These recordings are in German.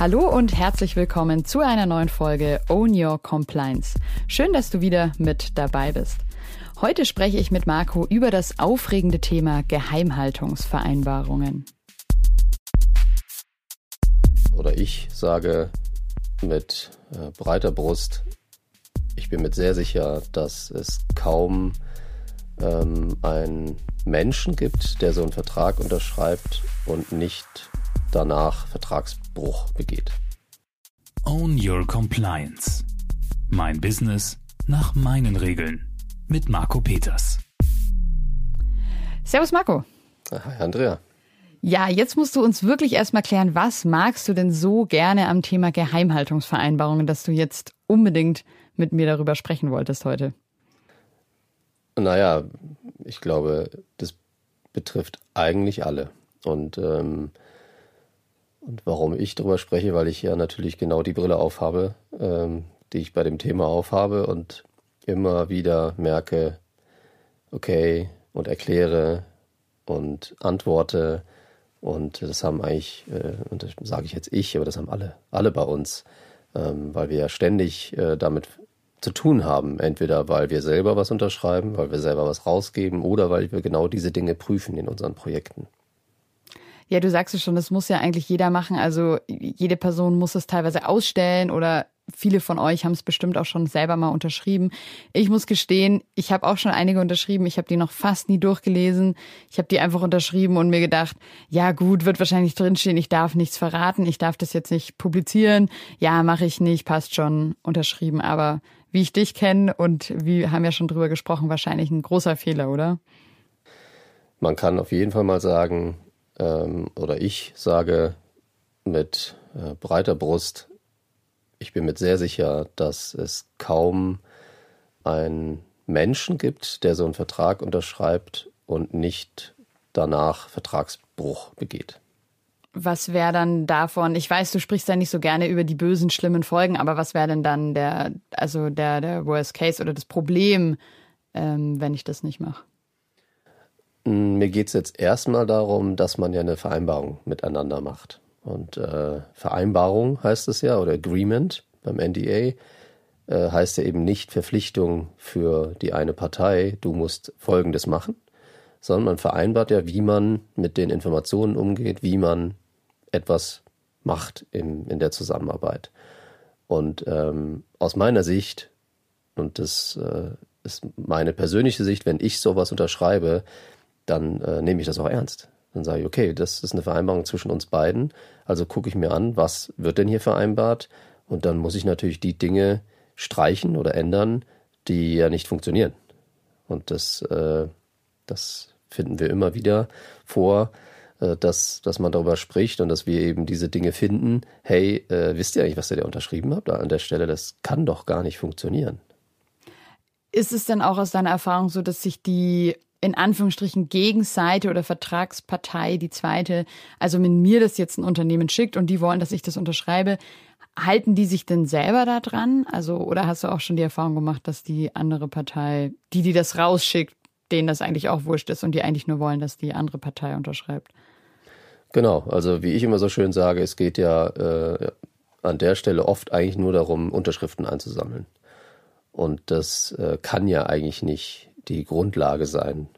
Hallo und herzlich willkommen zu einer neuen Folge Own Your Compliance. Schön, dass du wieder mit dabei bist. Heute spreche ich mit Marco über das aufregende Thema Geheimhaltungsvereinbarungen. Oder ich sage mit äh, breiter Brust, ich bin mir sehr sicher, dass es kaum ähm, einen Menschen gibt, der so einen Vertrag unterschreibt und nicht danach Vertragsbruch begeht. Own Your Compliance. Mein Business nach meinen Regeln. Mit Marco Peters. Servus Marco. Hi Andrea. Ja, jetzt musst du uns wirklich erstmal klären, was magst du denn so gerne am Thema Geheimhaltungsvereinbarungen, dass du jetzt unbedingt mit mir darüber sprechen wolltest heute? Naja, ich glaube, das betrifft eigentlich alle. Und ähm, und warum ich darüber spreche, weil ich ja natürlich genau die Brille aufhabe, ähm, die ich bei dem Thema aufhabe und immer wieder merke, okay, und erkläre und antworte. Und das haben eigentlich, äh, und das sage ich jetzt ich, aber das haben alle, alle bei uns, ähm, weil wir ja ständig äh, damit zu tun haben. Entweder weil wir selber was unterschreiben, weil wir selber was rausgeben oder weil wir genau diese Dinge prüfen in unseren Projekten. Ja, du sagst es schon, das muss ja eigentlich jeder machen. Also jede Person muss es teilweise ausstellen oder viele von euch haben es bestimmt auch schon selber mal unterschrieben. Ich muss gestehen, ich habe auch schon einige unterschrieben. Ich habe die noch fast nie durchgelesen. Ich habe die einfach unterschrieben und mir gedacht, ja gut, wird wahrscheinlich drinstehen, ich darf nichts verraten, ich darf das jetzt nicht publizieren. Ja, mache ich nicht, passt schon, unterschrieben. Aber wie ich dich kenne und wir haben ja schon drüber gesprochen, wahrscheinlich ein großer Fehler, oder? Man kann auf jeden Fall mal sagen, ähm, oder ich sage mit äh, breiter Brust, ich bin mir sehr sicher, dass es kaum einen Menschen gibt, der so einen Vertrag unterschreibt und nicht danach Vertragsbruch begeht. Was wäre dann davon? Ich weiß, du sprichst ja nicht so gerne über die bösen, schlimmen Folgen, aber was wäre denn dann der, also der, der Worst Case oder das Problem, ähm, wenn ich das nicht mache? Mir geht es jetzt erstmal darum, dass man ja eine Vereinbarung miteinander macht. Und äh, Vereinbarung heißt es ja, oder Agreement beim NDA, äh, heißt ja eben nicht Verpflichtung für die eine Partei, du musst Folgendes machen, sondern man vereinbart ja, wie man mit den Informationen umgeht, wie man etwas macht in, in der Zusammenarbeit. Und ähm, aus meiner Sicht, und das äh, ist meine persönliche Sicht, wenn ich sowas unterschreibe, dann äh, nehme ich das auch ernst. Dann sage ich, okay, das ist eine Vereinbarung zwischen uns beiden. Also gucke ich mir an, was wird denn hier vereinbart? Und dann muss ich natürlich die Dinge streichen oder ändern, die ja nicht funktionieren. Und das, äh, das finden wir immer wieder vor, äh, dass, dass man darüber spricht und dass wir eben diese Dinge finden. Hey, äh, wisst ihr eigentlich, was ihr da unterschrieben habt? An der Stelle, das kann doch gar nicht funktionieren. Ist es denn auch aus deiner Erfahrung so, dass sich die in Anführungsstrichen Gegenseite oder Vertragspartei, die zweite, also wenn mir das jetzt ein Unternehmen schickt und die wollen, dass ich das unterschreibe, halten die sich denn selber da dran? Also, oder hast du auch schon die Erfahrung gemacht, dass die andere Partei, die, die das rausschickt, denen das eigentlich auch wurscht ist und die eigentlich nur wollen, dass die andere Partei unterschreibt? Genau, also wie ich immer so schön sage, es geht ja äh, an der Stelle oft eigentlich nur darum, Unterschriften einzusammeln. Und das äh, kann ja eigentlich nicht die Grundlage sein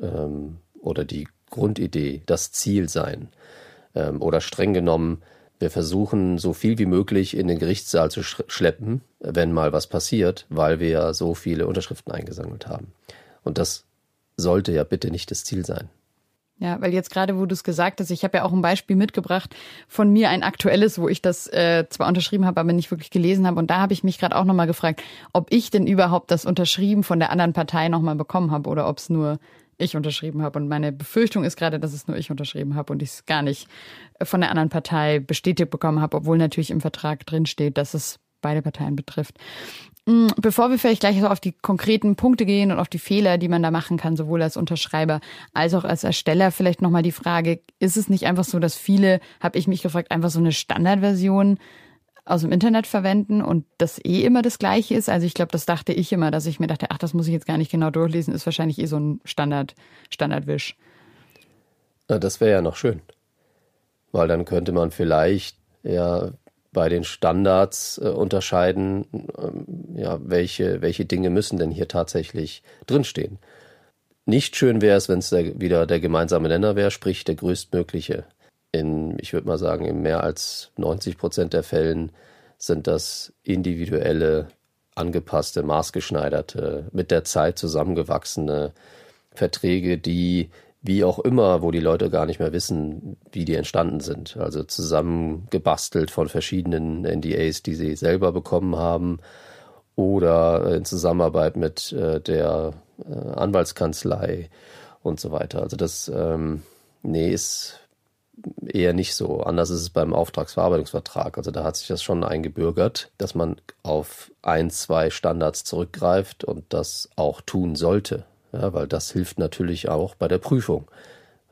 ähm, oder die Grundidee, das Ziel sein. Ähm, oder streng genommen, wir versuchen so viel wie möglich in den Gerichtssaal zu schleppen, wenn mal was passiert, weil wir ja so viele Unterschriften eingesammelt haben. Und das sollte ja bitte nicht das Ziel sein. Ja, weil jetzt gerade, wo du es gesagt hast, ich habe ja auch ein Beispiel mitgebracht von mir, ein aktuelles, wo ich das äh, zwar unterschrieben habe, aber nicht wirklich gelesen habe. Und da habe ich mich gerade auch nochmal gefragt, ob ich denn überhaupt das unterschrieben von der anderen Partei nochmal bekommen habe oder ob es nur ich unterschrieben habe. Und meine Befürchtung ist gerade, dass es nur ich unterschrieben habe und ich es gar nicht von der anderen Partei bestätigt bekommen habe, obwohl natürlich im Vertrag drinsteht, dass es beide Parteien betrifft. Mm, bevor wir vielleicht gleich auf die konkreten Punkte gehen und auf die Fehler, die man da machen kann, sowohl als Unterschreiber als auch als Ersteller, vielleicht nochmal die Frage, ist es nicht einfach so, dass viele, habe ich mich gefragt, einfach so eine Standardversion aus dem Internet verwenden und das eh immer das gleiche ist? Also ich glaube, das dachte ich immer, dass ich mir dachte, ach, das muss ich jetzt gar nicht genau durchlesen, ist wahrscheinlich eh so ein Standard, Standardwisch. Das wäre ja noch schön. Weil dann könnte man vielleicht ja bei den Standards äh, unterscheiden, ähm, ja, welche, welche Dinge müssen denn hier tatsächlich drinstehen. Nicht schön wäre es, wenn es wieder der gemeinsame Nenner wäre, sprich der größtmögliche. In, ich würde mal sagen, in mehr als 90 Prozent der Fällen sind das individuelle, angepasste, maßgeschneiderte, mit der Zeit zusammengewachsene Verträge, die wie auch immer, wo die Leute gar nicht mehr wissen, wie die entstanden sind. Also zusammengebastelt von verschiedenen NDAs, die sie selber bekommen haben oder in Zusammenarbeit mit äh, der äh, Anwaltskanzlei und so weiter. Also das, ähm, nee, ist eher nicht so. Anders ist es beim Auftragsverarbeitungsvertrag. Also da hat sich das schon eingebürgert, dass man auf ein, zwei Standards zurückgreift und das auch tun sollte. Ja, weil das hilft natürlich auch bei der Prüfung.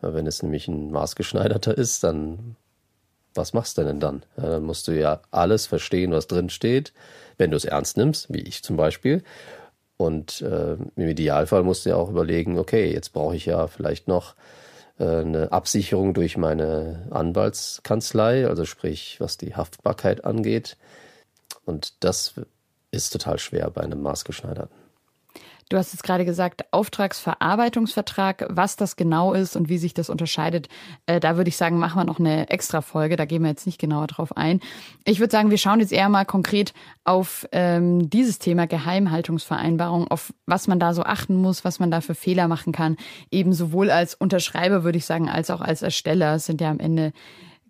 Ja, wenn es nämlich ein maßgeschneiderter ist, dann was machst du denn dann? Ja, dann musst du ja alles verstehen, was drin steht, wenn du es ernst nimmst, wie ich zum Beispiel. Und äh, im Idealfall musst du ja auch überlegen, okay, jetzt brauche ich ja vielleicht noch äh, eine Absicherung durch meine Anwaltskanzlei, also sprich, was die Haftbarkeit angeht. Und das ist total schwer bei einem maßgeschneiderten. Du hast jetzt gerade gesagt, Auftragsverarbeitungsvertrag, was das genau ist und wie sich das unterscheidet. Äh, da würde ich sagen, machen wir noch eine extra Folge. Da gehen wir jetzt nicht genauer drauf ein. Ich würde sagen, wir schauen jetzt eher mal konkret auf ähm, dieses Thema Geheimhaltungsvereinbarung, auf was man da so achten muss, was man da für Fehler machen kann. Eben sowohl als Unterschreiber, würde ich sagen, als auch als Ersteller. Es sind ja am Ende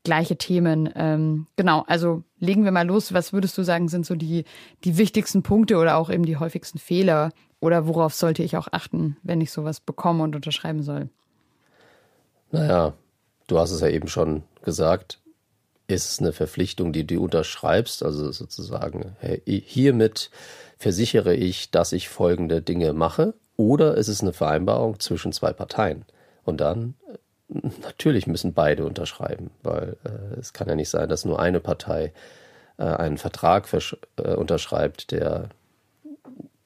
gleiche Themen. Ähm, genau, also legen wir mal los. Was würdest du sagen, sind so die, die wichtigsten Punkte oder auch eben die häufigsten Fehler, oder worauf sollte ich auch achten, wenn ich sowas bekomme und unterschreiben soll? Naja, du hast es ja eben schon gesagt. Ist es eine Verpflichtung, die du unterschreibst? Also sozusagen, hiermit versichere ich, dass ich folgende Dinge mache? Oder ist es eine Vereinbarung zwischen zwei Parteien? Und dann äh, natürlich müssen beide unterschreiben, weil äh, es kann ja nicht sein, dass nur eine Partei äh, einen Vertrag äh, unterschreibt, der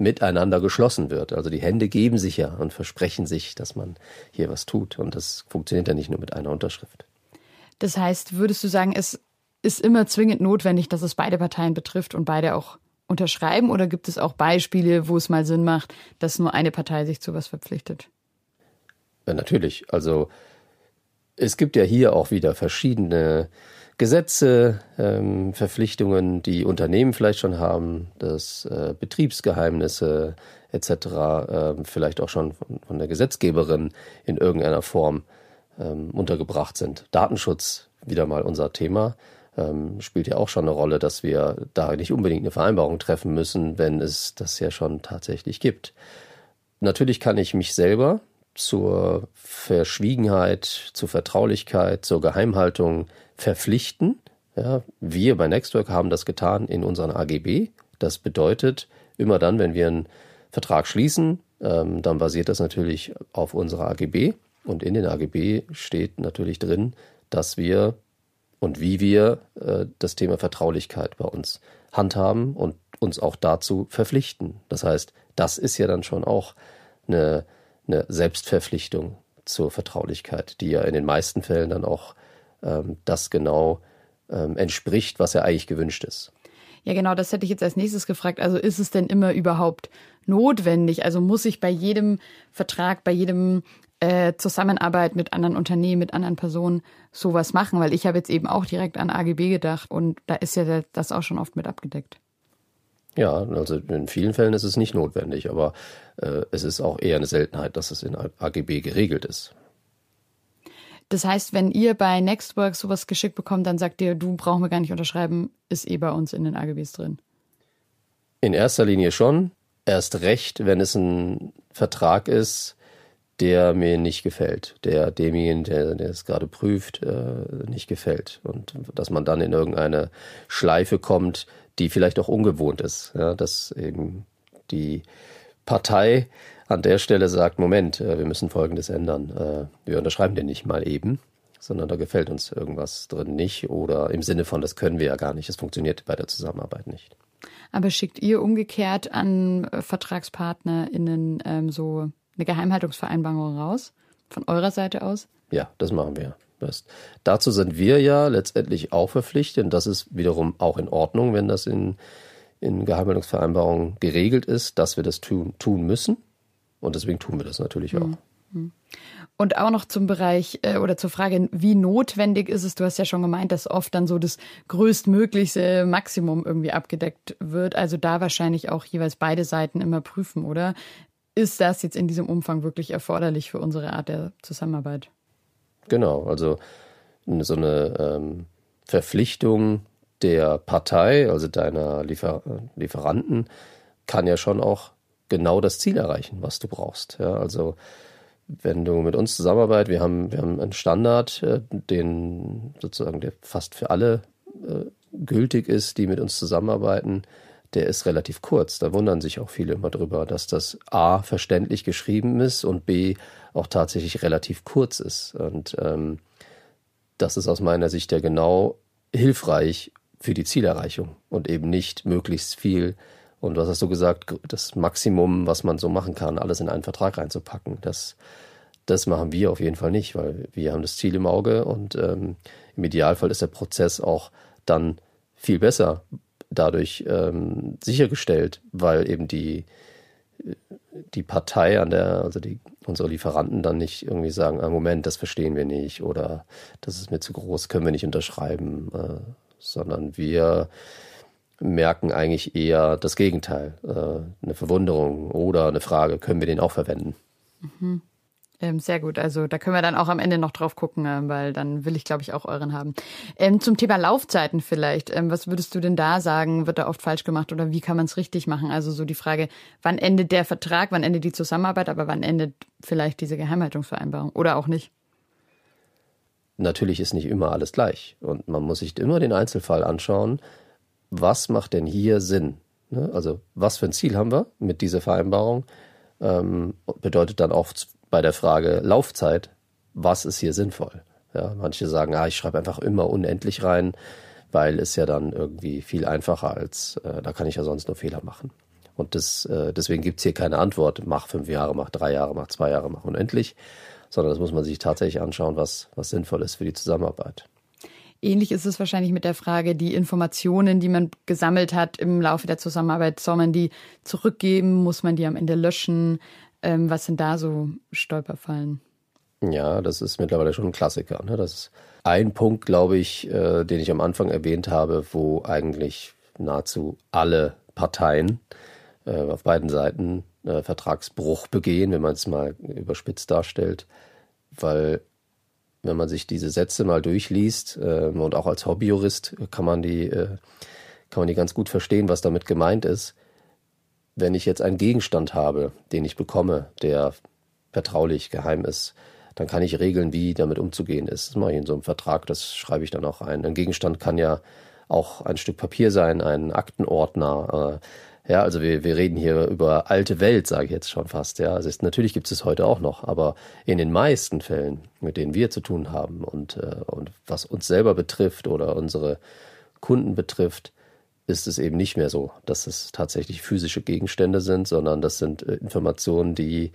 miteinander geschlossen wird. Also die Hände geben sich ja und versprechen sich, dass man hier was tut. Und das funktioniert ja nicht nur mit einer Unterschrift. Das heißt, würdest du sagen, es ist immer zwingend notwendig, dass es beide Parteien betrifft und beide auch unterschreiben? Oder gibt es auch Beispiele, wo es mal Sinn macht, dass nur eine Partei sich zu was verpflichtet? Ja, natürlich. Also es gibt ja hier auch wieder verschiedene Gesetze, ähm, Verpflichtungen, die Unternehmen vielleicht schon haben, dass äh, Betriebsgeheimnisse etc. Äh, vielleicht auch schon von, von, der Gesetzgeberin in irgendeiner Form ähm, untergebracht sind. Datenschutz, wieder mal unser Thema, ähm, spielt ja auch schon eine Rolle, dass wir da nicht unbedingt eine Vereinbarung treffen müssen, wenn es das ja schon tatsächlich gibt. Natürlich kann ich mich selber zur Verschwiegenheit, zur Vertraulichkeit, zur Geheimhaltung verpflichten. Ja, wir bei Nextwork haben das getan in unseren AGB. Das bedeutet, immer dann, wenn wir einen Vertrag schließen, ähm, dann basiert das natürlich auf unserer AGB. Und in den AGB steht natürlich drin, dass wir und wie wir äh, das Thema Vertraulichkeit bei uns handhaben und uns auch dazu verpflichten. Das heißt, das ist ja dann schon auch eine, eine Selbstverpflichtung zur Vertraulichkeit, die ja in den meisten Fällen dann auch ähm, das genau ähm, entspricht, was ja eigentlich gewünscht ist. Ja, genau, das hätte ich jetzt als nächstes gefragt. Also ist es denn immer überhaupt notwendig? Also muss ich bei jedem Vertrag, bei jedem äh, Zusammenarbeit mit anderen Unternehmen, mit anderen Personen sowas machen? Weil ich habe jetzt eben auch direkt an AGB gedacht und da ist ja das auch schon oft mit abgedeckt. Ja, also in vielen Fällen ist es nicht notwendig, aber äh, es ist auch eher eine Seltenheit, dass es in AGB geregelt ist. Das heißt, wenn ihr bei Nextwork sowas geschickt bekommt, dann sagt ihr, du brauchen wir gar nicht unterschreiben, ist eh bei uns in den AGBs drin. In erster Linie schon. Erst recht, wenn es ein Vertrag ist, der mir nicht gefällt, der demjenigen, der, der es gerade prüft, äh, nicht gefällt. Und dass man dann in irgendeine Schleife kommt, die vielleicht auch ungewohnt ist. Ja, dass eben die Partei an der Stelle sagt, Moment, äh, wir müssen Folgendes ändern. Äh, wir unterschreiben den nicht mal eben, sondern da gefällt uns irgendwas drin nicht oder im Sinne von, das können wir ja gar nicht, es funktioniert bei der Zusammenarbeit nicht. Aber schickt ihr umgekehrt an äh, VertragspartnerInnen ähm, so eine Geheimhaltungsvereinbarung raus? Von eurer Seite aus? Ja, das machen wir. Wirst. Dazu sind wir ja letztendlich auch verpflichtet und das ist wiederum auch in Ordnung, wenn das in, in Geheimhaltungsvereinbarungen geregelt ist, dass wir das tun, tun müssen. Und deswegen tun wir das natürlich auch. Mhm. Und auch noch zum Bereich äh, oder zur Frage, wie notwendig ist es? Du hast ja schon gemeint, dass oft dann so das größtmöglichste Maximum irgendwie abgedeckt wird. Also da wahrscheinlich auch jeweils beide Seiten immer prüfen, oder? Ist das jetzt in diesem Umfang wirklich erforderlich für unsere Art der Zusammenarbeit? Genau, also so eine ähm, Verpflichtung der Partei, also deiner Liefer Lieferanten, kann ja schon auch genau das Ziel erreichen, was du brauchst. Ja, also wenn du mit uns zusammenarbeitest, wir haben, wir haben einen Standard, äh, den sozusagen der fast für alle äh, gültig ist, die mit uns zusammenarbeiten, der ist relativ kurz. Da wundern sich auch viele immer drüber, dass das A verständlich geschrieben ist und B auch tatsächlich relativ kurz ist. Und ähm, das ist aus meiner Sicht ja genau hilfreich für die Zielerreichung und eben nicht möglichst viel und was hast du gesagt, das Maximum, was man so machen kann, alles in einen Vertrag reinzupacken, das, das machen wir auf jeden Fall nicht, weil wir haben das Ziel im Auge und ähm, im Idealfall ist der Prozess auch dann viel besser dadurch ähm, sichergestellt, weil eben die, die Partei an der, also die, unsere Lieferanten dann nicht irgendwie sagen, ah, Moment, das verstehen wir nicht oder das ist mir zu groß, können wir nicht unterschreiben, äh, sondern wir merken eigentlich eher das Gegenteil. Äh, eine Verwunderung oder eine Frage, können wir den auch verwenden? Mhm. Ähm, sehr gut. Also da können wir dann auch am Ende noch drauf gucken, äh, weil dann will ich, glaube ich, auch euren haben. Ähm, zum Thema Laufzeiten vielleicht. Ähm, was würdest du denn da sagen? Wird da oft falsch gemacht oder wie kann man es richtig machen? Also so die Frage, wann endet der Vertrag, wann endet die Zusammenarbeit, aber wann endet vielleicht diese Geheimhaltungsvereinbarung oder auch nicht? Natürlich ist nicht immer alles gleich und man muss sich immer den Einzelfall anschauen was macht denn hier Sinn? Ne? Also was für ein Ziel haben wir mit dieser Vereinbarung? Ähm, bedeutet dann oft bei der Frage Laufzeit, was ist hier sinnvoll? Ja, manche sagen, ah, ich schreibe einfach immer unendlich rein, weil es ja dann irgendwie viel einfacher als, äh, da kann ich ja sonst nur Fehler machen. Und das, äh, deswegen gibt's hier keine Antwort, mach fünf Jahre, mach drei Jahre, mach zwei Jahre, mach unendlich, sondern das muss man sich tatsächlich anschauen, was, was sinnvoll ist für die Zusammenarbeit. Ähnlich ist es wahrscheinlich mit der Frage, die Informationen, die man gesammelt hat im Laufe der Zusammenarbeit, soll man die zurückgeben? Muss man die am Ende löschen? Ähm, was sind da so Stolperfallen? Ja, das ist mittlerweile schon ein Klassiker. Ne? Das ist ein Punkt, glaube ich, äh, den ich am Anfang erwähnt habe, wo eigentlich nahezu alle Parteien äh, auf beiden Seiten äh, Vertragsbruch begehen, wenn man es mal überspitzt darstellt, weil wenn man sich diese Sätze mal durchliest äh, und auch als Hobbyjurist kann man die äh, kann man die ganz gut verstehen, was damit gemeint ist. Wenn ich jetzt einen Gegenstand habe, den ich bekomme, der vertraulich geheim ist, dann kann ich regeln, wie damit umzugehen ist. Das mache ich in so einem Vertrag, das schreibe ich dann auch ein. Ein Gegenstand kann ja auch ein Stück Papier sein, ein Aktenordner, äh, ja, also wir, wir reden hier über alte Welt, sage ich jetzt schon fast. Ja, also ist, natürlich gibt es heute auch noch, aber in den meisten Fällen, mit denen wir zu tun haben und, äh, und was uns selber betrifft oder unsere Kunden betrifft, ist es eben nicht mehr so, dass es tatsächlich physische Gegenstände sind, sondern das sind äh, Informationen, die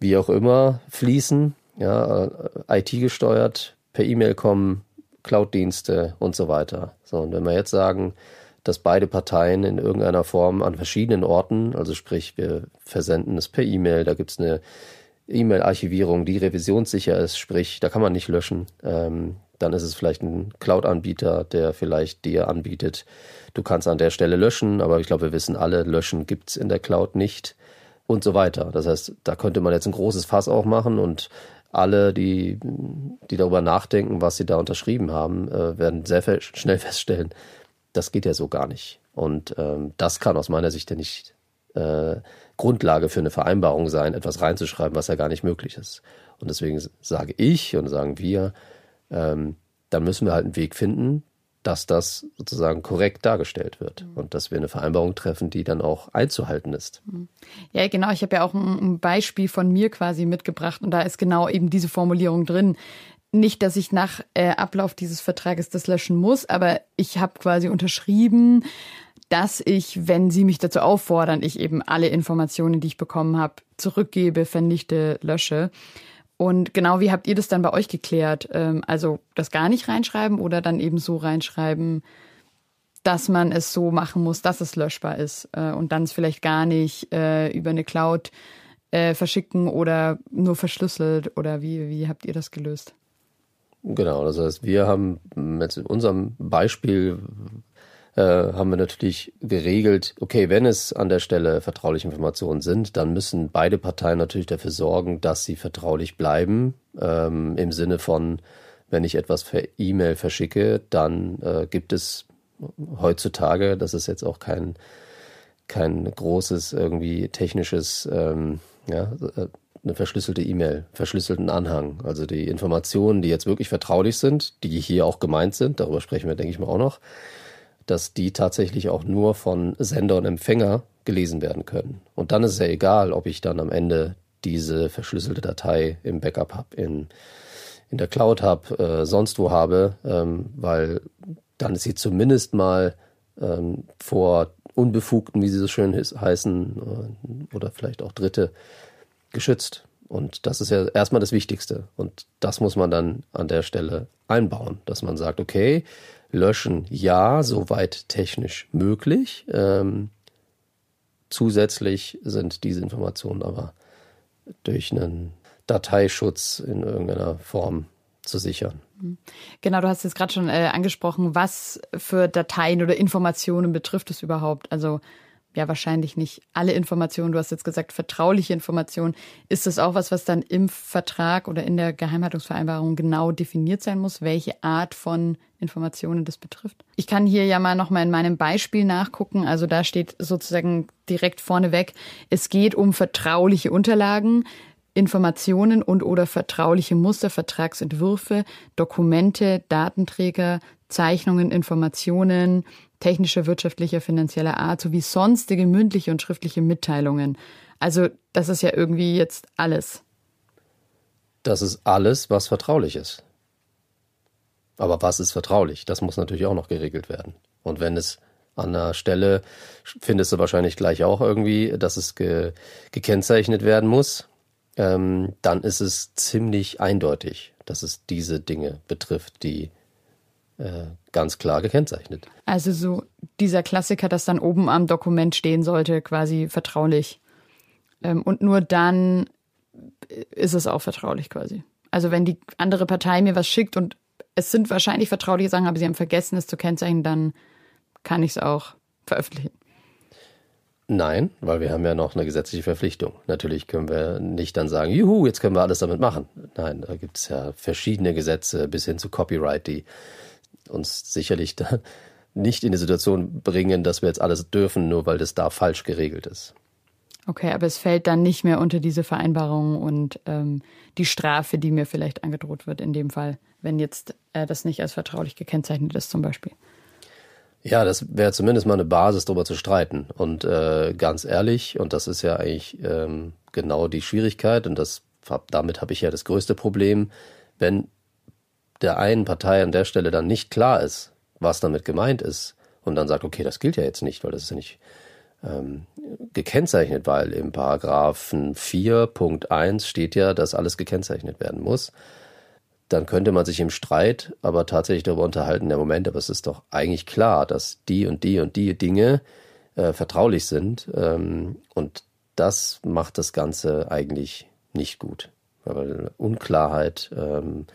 wie auch immer fließen, ja, äh, IT gesteuert, per E-Mail kommen, Cloud-Dienste und so weiter. So, und wenn wir jetzt sagen, dass beide Parteien in irgendeiner Form an verschiedenen Orten, also sprich, wir versenden es per E-Mail, da gibt es eine E-Mail-Archivierung, die revisionssicher ist, sprich, da kann man nicht löschen. Ähm, dann ist es vielleicht ein Cloud-Anbieter, der vielleicht dir anbietet, du kannst an der Stelle löschen, aber ich glaube, wir wissen alle, löschen gibt es in der Cloud nicht und so weiter. Das heißt, da könnte man jetzt ein großes Fass auch machen und alle, die, die darüber nachdenken, was sie da unterschrieben haben, äh, werden sehr schnell feststellen, das geht ja so gar nicht. Und ähm, das kann aus meiner Sicht ja nicht äh, Grundlage für eine Vereinbarung sein, etwas reinzuschreiben, was ja gar nicht möglich ist. Und deswegen sage ich und sagen wir, ähm, dann müssen wir halt einen Weg finden, dass das sozusagen korrekt dargestellt wird mhm. und dass wir eine Vereinbarung treffen, die dann auch einzuhalten ist. Mhm. Ja, genau. Ich habe ja auch ein Beispiel von mir quasi mitgebracht und da ist genau eben diese Formulierung drin nicht, dass ich nach äh, Ablauf dieses Vertrages das löschen muss, aber ich habe quasi unterschrieben, dass ich, wenn Sie mich dazu auffordern, ich eben alle Informationen, die ich bekommen habe, zurückgebe, vernichte, lösche. Und genau wie habt ihr das dann bei euch geklärt? Ähm, also das gar nicht reinschreiben oder dann eben so reinschreiben, dass man es so machen muss, dass es löschbar ist äh, und dann es vielleicht gar nicht äh, über eine Cloud äh, verschicken oder nur verschlüsselt oder wie, wie habt ihr das gelöst? Genau, das heißt, wir haben jetzt in unserem Beispiel äh, haben wir natürlich geregelt, okay, wenn es an der Stelle vertrauliche Informationen sind, dann müssen beide Parteien natürlich dafür sorgen, dass sie vertraulich bleiben. Ähm, Im Sinne von, wenn ich etwas per E-Mail verschicke, dann äh, gibt es heutzutage, das ist jetzt auch kein, kein großes irgendwie technisches, ähm, ja, äh, eine verschlüsselte E-Mail, verschlüsselten Anhang. Also die Informationen, die jetzt wirklich vertraulich sind, die hier auch gemeint sind, darüber sprechen wir, denke ich mal, auch noch, dass die tatsächlich auch nur von Sender und Empfänger gelesen werden können. Und dann ist es ja egal, ob ich dann am Ende diese verschlüsselte Datei im Backup habe, in, in der Cloud habe, äh, sonst wo habe, ähm, weil dann ist sie zumindest mal ähm, vor Unbefugten, wie sie so schön heißen, äh, oder vielleicht auch Dritte, geschützt. Und das ist ja erstmal das Wichtigste. Und das muss man dann an der Stelle einbauen, dass man sagt, okay, löschen ja, soweit technisch möglich. Ähm, zusätzlich sind diese Informationen aber durch einen Dateischutz in irgendeiner Form zu sichern. Genau, du hast jetzt gerade schon äh, angesprochen, was für Dateien oder Informationen betrifft es überhaupt? Also ja wahrscheinlich nicht alle Informationen. Du hast jetzt gesagt, vertrauliche Informationen. Ist das auch was, was dann im Vertrag oder in der Geheimhaltungsvereinbarung genau definiert sein muss, welche Art von Informationen das betrifft? Ich kann hier ja mal nochmal in meinem Beispiel nachgucken. Also da steht sozusagen direkt vorneweg, es geht um vertrauliche Unterlagen. Informationen und oder vertrauliche Muster, Vertragsentwürfe, Dokumente, Datenträger, Zeichnungen, Informationen, technischer, wirtschaftlicher, finanzieller Art sowie sonstige mündliche und schriftliche Mitteilungen. Also das ist ja irgendwie jetzt alles. Das ist alles, was vertraulich ist. Aber was ist vertraulich? Das muss natürlich auch noch geregelt werden. Und wenn es an einer Stelle, findest du wahrscheinlich gleich auch irgendwie, dass es ge gekennzeichnet werden muss, ähm, dann ist es ziemlich eindeutig, dass es diese Dinge betrifft, die ganz klar gekennzeichnet. Also so dieser Klassiker, dass dann oben am Dokument stehen sollte, quasi vertraulich. Ähm, und nur dann ist es auch vertraulich quasi. Also wenn die andere Partei mir was schickt und es sind wahrscheinlich vertrauliche Sachen, aber sie haben vergessen, es zu kennzeichnen, dann kann ich es auch veröffentlichen. Nein, weil wir haben ja noch eine gesetzliche Verpflichtung. Natürlich können wir nicht dann sagen, juhu, jetzt können wir alles damit machen. Nein, da gibt es ja verschiedene Gesetze bis hin zu Copyright, die uns sicherlich da nicht in die Situation bringen, dass wir jetzt alles dürfen, nur weil das da falsch geregelt ist. Okay, aber es fällt dann nicht mehr unter diese Vereinbarung und ähm, die Strafe, die mir vielleicht angedroht wird in dem Fall, wenn jetzt äh, das nicht als vertraulich gekennzeichnet ist zum Beispiel. Ja, das wäre zumindest mal eine Basis, darüber zu streiten. Und äh, ganz ehrlich, und das ist ja eigentlich ähm, genau die Schwierigkeit, und das damit habe ich ja das größte Problem, wenn der einen Partei an der Stelle dann nicht klar ist, was damit gemeint ist, und dann sagt, okay, das gilt ja jetzt nicht, weil das ist ja nicht ähm, gekennzeichnet, weil im Paragraphen 4.1 steht ja, dass alles gekennzeichnet werden muss. Dann könnte man sich im Streit aber tatsächlich darüber unterhalten, der Moment, aber es ist doch eigentlich klar, dass die und die und die Dinge äh, vertraulich sind. Ähm, und das macht das Ganze eigentlich nicht gut. Weil Unklarheit ähm,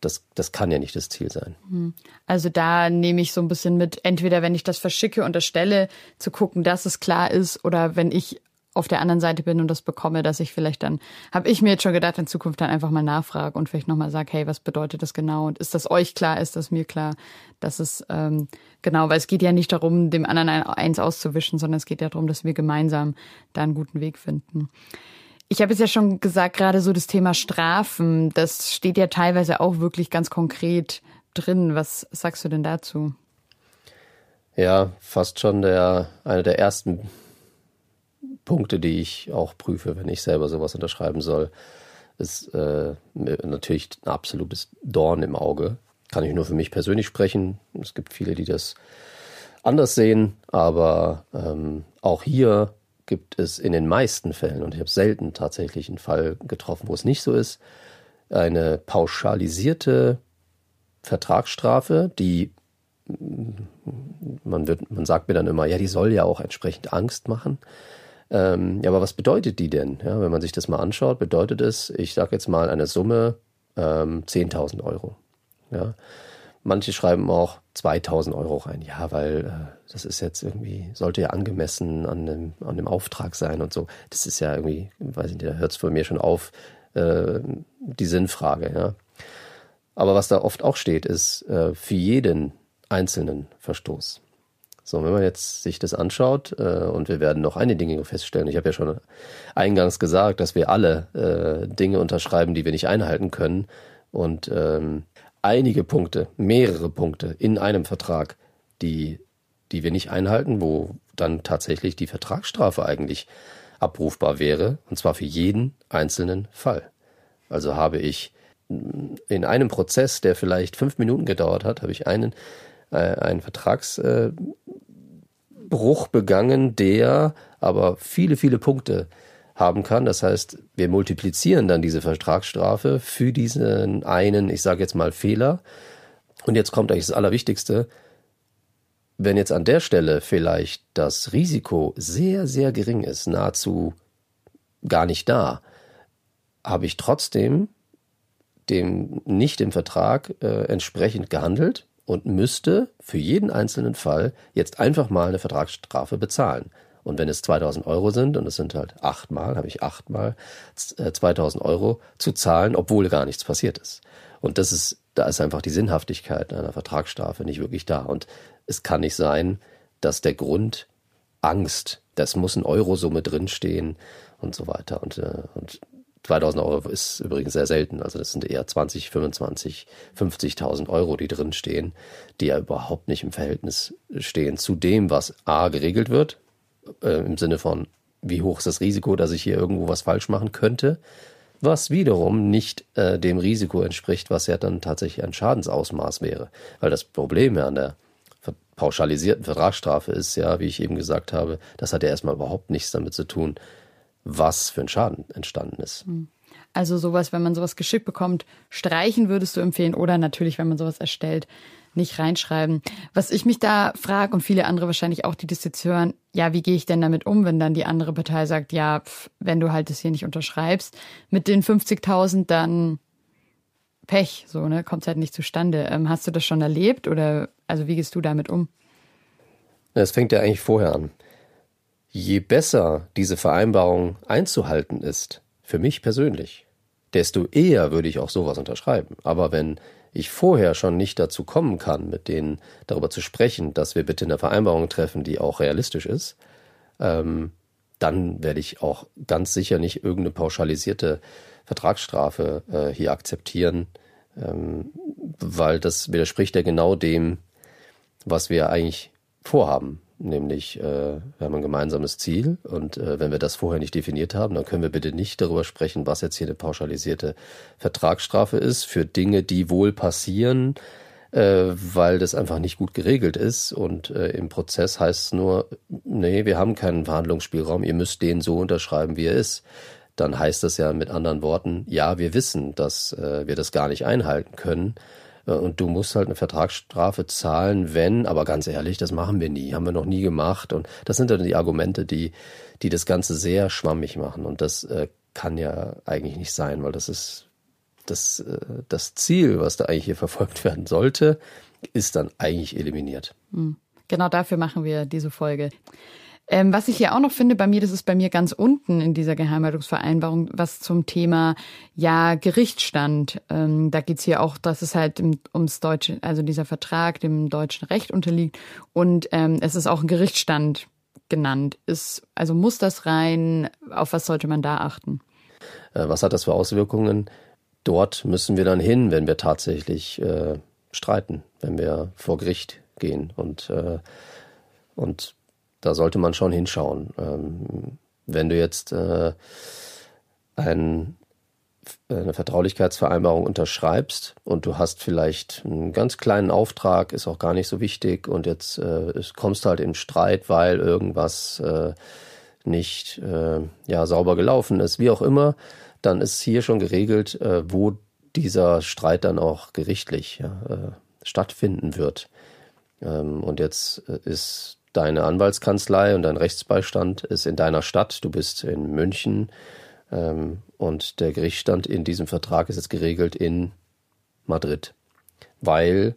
das, das kann ja nicht das Ziel sein. Hm. Also da nehme ich so ein bisschen mit, entweder wenn ich das verschicke und erstelle, zu gucken, dass es klar ist, oder wenn ich auf der anderen Seite bin und das bekomme, dass ich vielleicht dann, habe ich mir jetzt schon gedacht, in Zukunft dann einfach mal nachfrage und vielleicht nochmal sage, hey, was bedeutet das genau? Und ist das euch klar? Ist das mir klar? Das ist ähm, genau, weil es geht ja nicht darum, dem anderen eins auszuwischen, sondern es geht ja darum, dass wir gemeinsam da einen guten Weg finden. Ich habe es ja schon gesagt, gerade so das Thema Strafen, das steht ja teilweise auch wirklich ganz konkret drin. Was sagst du denn dazu? Ja, fast schon der, einer der ersten Punkte, die ich auch prüfe, wenn ich selber sowas unterschreiben soll, ist äh, natürlich ein absolutes Dorn im Auge. Kann ich nur für mich persönlich sprechen. Es gibt viele, die das anders sehen, aber ähm, auch hier gibt es in den meisten Fällen, und ich habe selten tatsächlich einen Fall getroffen, wo es nicht so ist, eine pauschalisierte Vertragsstrafe, die man wird, man sagt mir dann immer, ja, die soll ja auch entsprechend Angst machen. Ähm, ja, aber was bedeutet die denn? Ja, wenn man sich das mal anschaut, bedeutet es, ich sage jetzt mal eine Summe ähm, 10.000 Euro. Ja, manche schreiben auch 2.000 Euro rein. Ja, weil äh, das ist jetzt irgendwie sollte ja angemessen an dem, an dem Auftrag sein und so. Das ist ja irgendwie, weiß nicht, da hört es von mir schon auf äh, die Sinnfrage. Ja, aber was da oft auch steht, ist äh, für jeden einzelnen Verstoß. So, wenn man jetzt sich das anschaut, äh, und wir werden noch einige Dinge feststellen, ich habe ja schon eingangs gesagt, dass wir alle äh, Dinge unterschreiben, die wir nicht einhalten können. Und ähm, einige Punkte, mehrere Punkte in einem Vertrag, die, die wir nicht einhalten, wo dann tatsächlich die Vertragsstrafe eigentlich abrufbar wäre, und zwar für jeden einzelnen Fall. Also habe ich in einem Prozess, der vielleicht fünf Minuten gedauert hat, habe ich einen äh, einen Vertragsbruch begangen, der aber viele, viele Punkte haben kann. Das heißt, wir multiplizieren dann diese Vertragsstrafe für diesen einen, ich sage jetzt mal, Fehler. Und jetzt kommt eigentlich das Allerwichtigste. Wenn jetzt an der Stelle vielleicht das Risiko sehr, sehr gering ist, nahezu gar nicht da, habe ich trotzdem dem nicht im Vertrag äh, entsprechend gehandelt und müsste für jeden einzelnen Fall jetzt einfach mal eine Vertragsstrafe bezahlen. Und wenn es 2000 Euro sind, und es sind halt achtmal, habe ich achtmal 2000 äh, Euro zu zahlen, obwohl gar nichts passiert ist. Und das ist, da ist einfach die Sinnhaftigkeit einer Vertragsstrafe nicht wirklich da. Und es kann nicht sein, dass der Grund Angst, das muss eine Eurosumme drinstehen und so weiter. Und, äh, und 2000 Euro ist übrigens sehr selten. Also das sind eher 20, 25, 50.000 Euro, die drin stehen, die ja überhaupt nicht im Verhältnis stehen zu dem, was A geregelt wird, äh, im Sinne von, wie hoch ist das Risiko, dass ich hier irgendwo was falsch machen könnte, was wiederum nicht äh, dem Risiko entspricht, was ja dann tatsächlich ein Schadensausmaß wäre. Weil das Problem ja an der pauschalisierten Vertragsstrafe ist ja, wie ich eben gesagt habe, das hat ja erstmal überhaupt nichts damit zu tun, was für ein Schaden entstanden ist. Hm. Also sowas, wenn man sowas geschickt bekommt, streichen würdest du empfehlen oder natürlich, wenn man sowas erstellt, nicht reinschreiben. Was ich mich da frage und viele andere wahrscheinlich auch, die das jetzt hören, ja, wie gehe ich denn damit um, wenn dann die andere Partei sagt, ja, pf, wenn du halt das hier nicht unterschreibst, mit den 50.000 dann Pech, so, ne, kommt halt nicht zustande. Ähm, hast du das schon erlebt oder, also wie gehst du damit um? Es fängt ja eigentlich vorher an. Je besser diese Vereinbarung einzuhalten ist, für mich persönlich, desto eher würde ich auch sowas unterschreiben. Aber wenn ich vorher schon nicht dazu kommen kann, mit denen darüber zu sprechen, dass wir bitte eine Vereinbarung treffen, die auch realistisch ist, ähm, dann werde ich auch ganz sicher nicht irgendeine pauschalisierte Vertragsstrafe äh, hier akzeptieren, ähm, weil das widerspricht ja genau dem, was wir eigentlich vorhaben nämlich äh, wir haben ein gemeinsames Ziel und äh, wenn wir das vorher nicht definiert haben, dann können wir bitte nicht darüber sprechen, was jetzt hier eine pauschalisierte Vertragsstrafe ist für Dinge, die wohl passieren, äh, weil das einfach nicht gut geregelt ist und äh, im Prozess heißt es nur, nee, wir haben keinen Verhandlungsspielraum, ihr müsst den so unterschreiben, wie er ist. Dann heißt das ja mit anderen Worten, ja, wir wissen, dass äh, wir das gar nicht einhalten können und du musst halt eine Vertragsstrafe zahlen, wenn, aber ganz ehrlich, das machen wir nie, haben wir noch nie gemacht. Und das sind dann die Argumente, die, die das Ganze sehr schwammig machen. Und das äh, kann ja eigentlich nicht sein, weil das ist das, äh, das Ziel, was da eigentlich hier verfolgt werden sollte, ist dann eigentlich eliminiert. Hm. Genau dafür machen wir diese Folge. Ähm, was ich hier auch noch finde bei mir, das ist bei mir ganz unten in dieser Geheimhaltungsvereinbarung, was zum Thema ja Gerichtsstand. Ähm, da geht's hier auch, dass es halt im, ums deutsche, also dieser Vertrag dem deutschen Recht unterliegt und ähm, es ist auch ein Gerichtsstand genannt. Ist, also muss das rein? Auf was sollte man da achten? Äh, was hat das für Auswirkungen? Dort müssen wir dann hin, wenn wir tatsächlich äh, streiten, wenn wir vor Gericht gehen und äh, und da sollte man schon hinschauen. Ähm, wenn du jetzt äh, ein, eine Vertraulichkeitsvereinbarung unterschreibst und du hast vielleicht einen ganz kleinen Auftrag, ist auch gar nicht so wichtig und jetzt äh, kommst halt in Streit, weil irgendwas äh, nicht äh, ja sauber gelaufen ist, wie auch immer, dann ist hier schon geregelt, äh, wo dieser Streit dann auch gerichtlich ja, äh, stattfinden wird. Ähm, und jetzt äh, ist deine Anwaltskanzlei und dein Rechtsbeistand ist in deiner Stadt, du bist in München. Ähm, und der Gerichtsstand in diesem Vertrag ist jetzt geregelt in Madrid, weil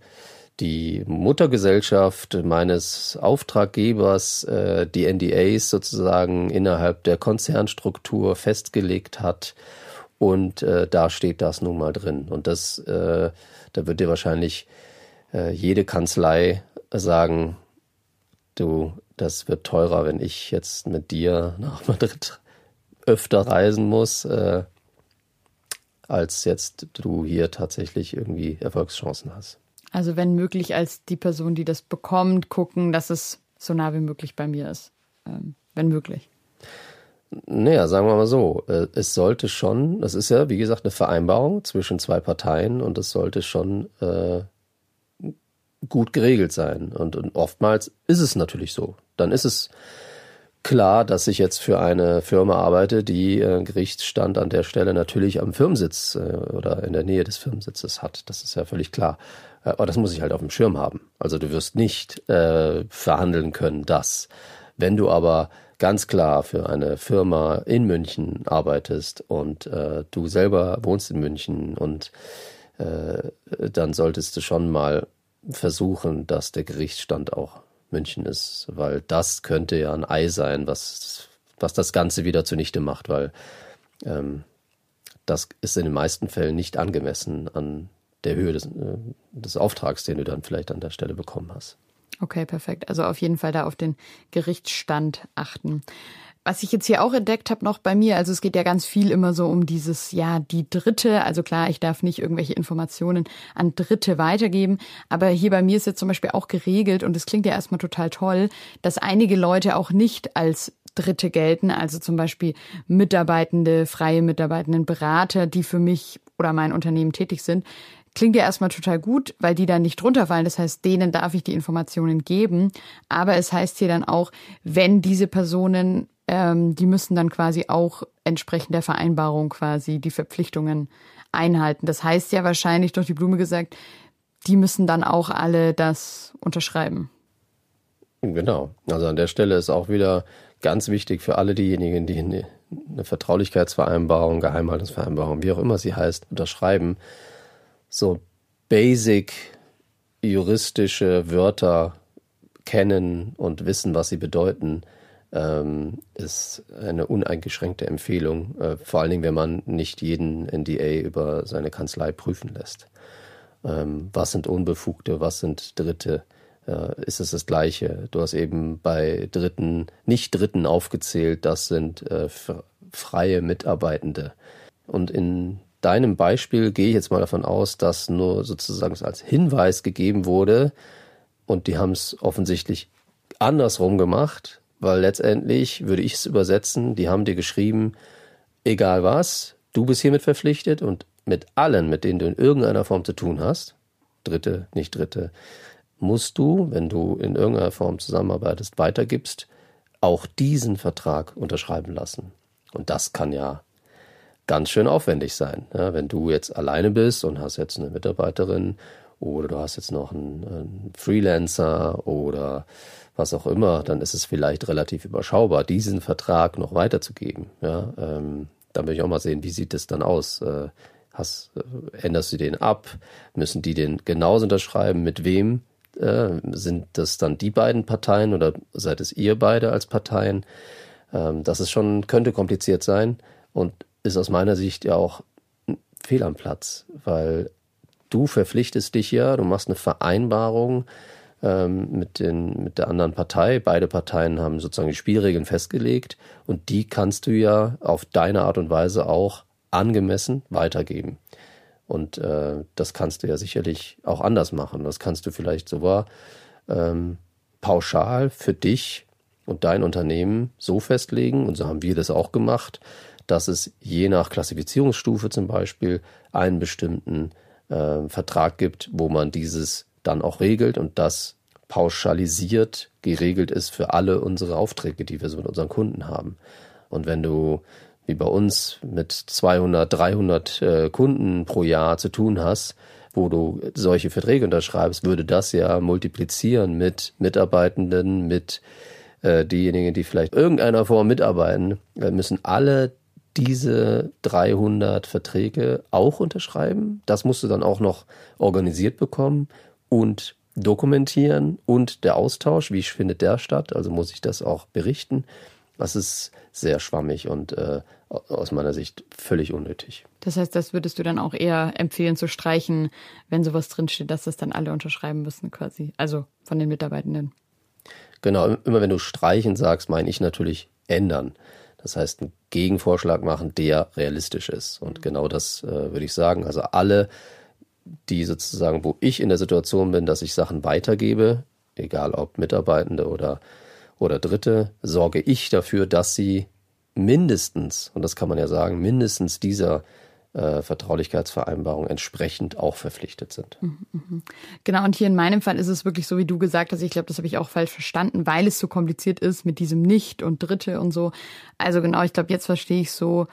die Muttergesellschaft meines Auftraggebers äh, die NDAs sozusagen innerhalb der Konzernstruktur festgelegt hat. Und äh, da steht das nun mal drin. Und das äh, da wird dir wahrscheinlich äh, jede Kanzlei sagen, du, das wird teurer, wenn ich jetzt mit dir nach Madrid öfter reisen muss, äh, als jetzt du hier tatsächlich irgendwie Erfolgschancen hast. Also wenn möglich als die Person, die das bekommt, gucken, dass es so nah wie möglich bei mir ist. Ähm, wenn möglich. Naja, sagen wir mal so, äh, es sollte schon, das ist ja wie gesagt eine Vereinbarung zwischen zwei Parteien und es sollte schon äh, gut geregelt sein. Und, und oftmals ist es natürlich so. Dann ist es klar, dass ich jetzt für eine Firma arbeite, die äh, Gerichtsstand an der Stelle natürlich am Firmensitz äh, oder in der Nähe des Firmensitzes hat. Das ist ja völlig klar. Äh, aber das muss ich halt auf dem Schirm haben. Also du wirst nicht äh, verhandeln können, dass. Wenn du aber ganz klar für eine Firma in München arbeitest und äh, du selber wohnst in München und äh, dann solltest du schon mal versuchen, dass der Gerichtsstand auch München ist, weil das könnte ja ein Ei sein, was, was das Ganze wieder zunichte macht, weil ähm, das ist in den meisten Fällen nicht angemessen an der Höhe des, äh, des Auftrags, den du dann vielleicht an der Stelle bekommen hast. Okay, perfekt. Also auf jeden Fall da auf den Gerichtsstand achten. Was ich jetzt hier auch entdeckt habe noch bei mir, also es geht ja ganz viel immer so um dieses, ja, die Dritte. Also klar, ich darf nicht irgendwelche Informationen an Dritte weitergeben. Aber hier bei mir ist jetzt zum Beispiel auch geregelt und es klingt ja erstmal total toll, dass einige Leute auch nicht als Dritte gelten. Also zum Beispiel Mitarbeitende, freie Mitarbeitenden, Berater, die für mich oder mein Unternehmen tätig sind. Klingt ja erstmal total gut, weil die dann nicht drunter fallen. Das heißt, denen darf ich die Informationen geben. Aber es heißt hier dann auch, wenn diese Personen ähm, die müssen dann quasi auch entsprechend der Vereinbarung quasi die Verpflichtungen einhalten. Das heißt ja wahrscheinlich durch die Blume gesagt, die müssen dann auch alle das unterschreiben. Genau. Also an der Stelle ist auch wieder ganz wichtig für alle diejenigen, die eine, eine Vertraulichkeitsvereinbarung, Geheimhaltungsvereinbarung, wie auch immer sie heißt, unterschreiben, so basic juristische Wörter kennen und wissen, was sie bedeuten, ähm, ist eine uneingeschränkte Empfehlung, äh, vor allen Dingen, wenn man nicht jeden NDA über seine Kanzlei prüfen lässt. Ähm, was sind Unbefugte, was sind Dritte? Äh, ist es das Gleiche? Du hast eben bei Dritten, nicht Dritten aufgezählt, das sind äh, freie Mitarbeitende. Und in deinem Beispiel gehe ich jetzt mal davon aus, dass nur sozusagen als Hinweis gegeben wurde und die haben es offensichtlich andersrum gemacht, weil letztendlich würde ich es übersetzen, die haben dir geschrieben, egal was, du bist hiermit verpflichtet und mit allen, mit denen du in irgendeiner Form zu tun hast, Dritte, nicht Dritte, musst du, wenn du in irgendeiner Form zusammenarbeitest, weitergibst, auch diesen Vertrag unterschreiben lassen. Und das kann ja ganz schön aufwendig sein. Ja, wenn du jetzt alleine bist und hast jetzt eine Mitarbeiterin oder du hast jetzt noch einen, einen Freelancer oder was auch immer, dann ist es vielleicht relativ überschaubar, diesen Vertrag noch weiterzugeben. Ja, ähm, da will ich auch mal sehen, wie sieht es dann aus? Äh, hast, äh, änderst du den ab? Müssen die den genauso unterschreiben? Mit wem? Äh, sind das dann die beiden Parteien oder seid es ihr beide als Parteien? Ähm, das ist schon, könnte kompliziert sein und ist aus meiner Sicht ja auch fehl am Platz, weil du verpflichtest dich ja, du machst eine Vereinbarung, ähm, mit, den, mit der anderen Partei. Beide Parteien haben sozusagen die Spielregeln festgelegt und die kannst du ja auf deine Art und Weise auch angemessen weitergeben. Und äh, das kannst du ja sicherlich auch anders machen. Das kannst du vielleicht sogar ähm, pauschal für dich und dein Unternehmen so festlegen, und so haben wir das auch gemacht, dass es je nach Klassifizierungsstufe zum Beispiel einen bestimmten äh, Vertrag gibt, wo man dieses dann auch regelt und das pauschalisiert geregelt ist für alle unsere Aufträge, die wir so mit unseren Kunden haben. Und wenn du wie bei uns mit 200, 300 äh, Kunden pro Jahr zu tun hast, wo du solche Verträge unterschreibst, würde das ja multiplizieren mit Mitarbeitenden, mit äh, diejenigen, die vielleicht irgendeiner Form mitarbeiten, äh, müssen alle diese 300 Verträge auch unterschreiben. Das musst du dann auch noch organisiert bekommen und dokumentieren und der Austausch, wie findet der statt? Also muss ich das auch berichten. Das ist sehr schwammig und äh, aus meiner Sicht völlig unnötig. Das heißt, das würdest du dann auch eher empfehlen zu streichen, wenn sowas drinsteht, dass das dann alle unterschreiben müssen quasi, also von den Mitarbeitenden. Genau, immer wenn du streichen sagst, meine ich natürlich ändern. Das heißt, einen Gegenvorschlag machen, der realistisch ist. Und genau das äh, würde ich sagen. Also alle, die sozusagen, wo ich in der Situation bin, dass ich Sachen weitergebe, egal ob Mitarbeitende oder oder Dritte, sorge ich dafür, dass sie mindestens, und das kann man ja sagen, mindestens dieser äh, Vertraulichkeitsvereinbarung entsprechend auch verpflichtet sind. Mhm, mhm. Genau, und hier in meinem Fall ist es wirklich so, wie du gesagt hast, ich glaube, das habe ich auch falsch verstanden, weil es so kompliziert ist mit diesem Nicht und Dritte und so. Also genau, ich glaube, jetzt verstehe ich so,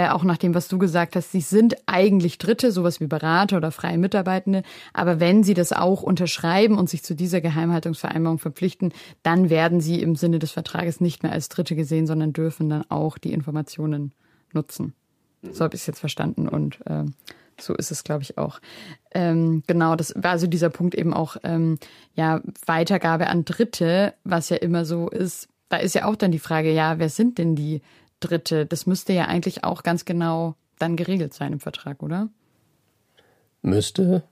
äh, auch nach dem, was du gesagt hast, sie sind eigentlich Dritte, sowas wie Berater oder freie Mitarbeitende. Aber wenn sie das auch unterschreiben und sich zu dieser Geheimhaltungsvereinbarung verpflichten, dann werden sie im Sinne des Vertrages nicht mehr als Dritte gesehen, sondern dürfen dann auch die Informationen nutzen. So habe ich es jetzt verstanden und äh, so ist es, glaube ich, auch. Ähm, genau, das war also dieser Punkt eben auch, ähm, ja, Weitergabe an Dritte, was ja immer so ist. Da ist ja auch dann die Frage, ja, wer sind denn die Dritte. Das müsste ja eigentlich auch ganz genau dann geregelt sein im Vertrag, oder? Müsste,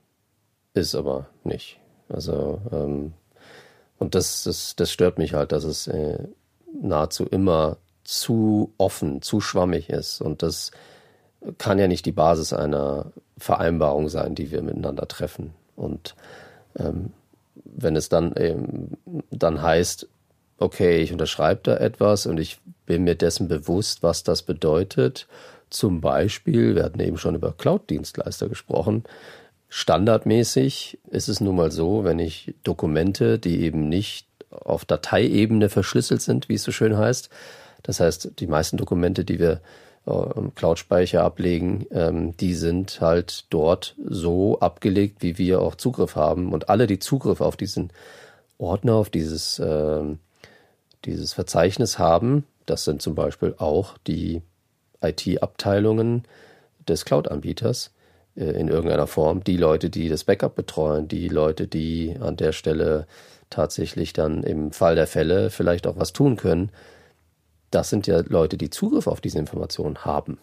ist aber nicht. Also, ähm, und das, das, das stört mich halt, dass es äh, nahezu immer zu offen, zu schwammig ist. Und das kann ja nicht die Basis einer Vereinbarung sein, die wir miteinander treffen. Und ähm, wenn es dann eben dann heißt, okay, ich unterschreibe da etwas und ich bin mir dessen bewusst, was das bedeutet. Zum Beispiel, wir hatten eben schon über Cloud-Dienstleister gesprochen. Standardmäßig ist es nun mal so, wenn ich Dokumente, die eben nicht auf Dateiebene verschlüsselt sind, wie es so schön heißt, das heißt, die meisten Dokumente, die wir im Cloud-Speicher ablegen, ähm, die sind halt dort so abgelegt, wie wir auch Zugriff haben. Und alle, die Zugriff auf diesen Ordner, auf dieses ähm, dieses Verzeichnis haben. Das sind zum Beispiel auch die IT-Abteilungen des Cloud-Anbieters äh, in irgendeiner Form, die Leute, die das Backup betreuen, die Leute, die an der Stelle tatsächlich dann im Fall der Fälle vielleicht auch was tun können. Das sind ja Leute, die Zugriff auf diese Informationen haben.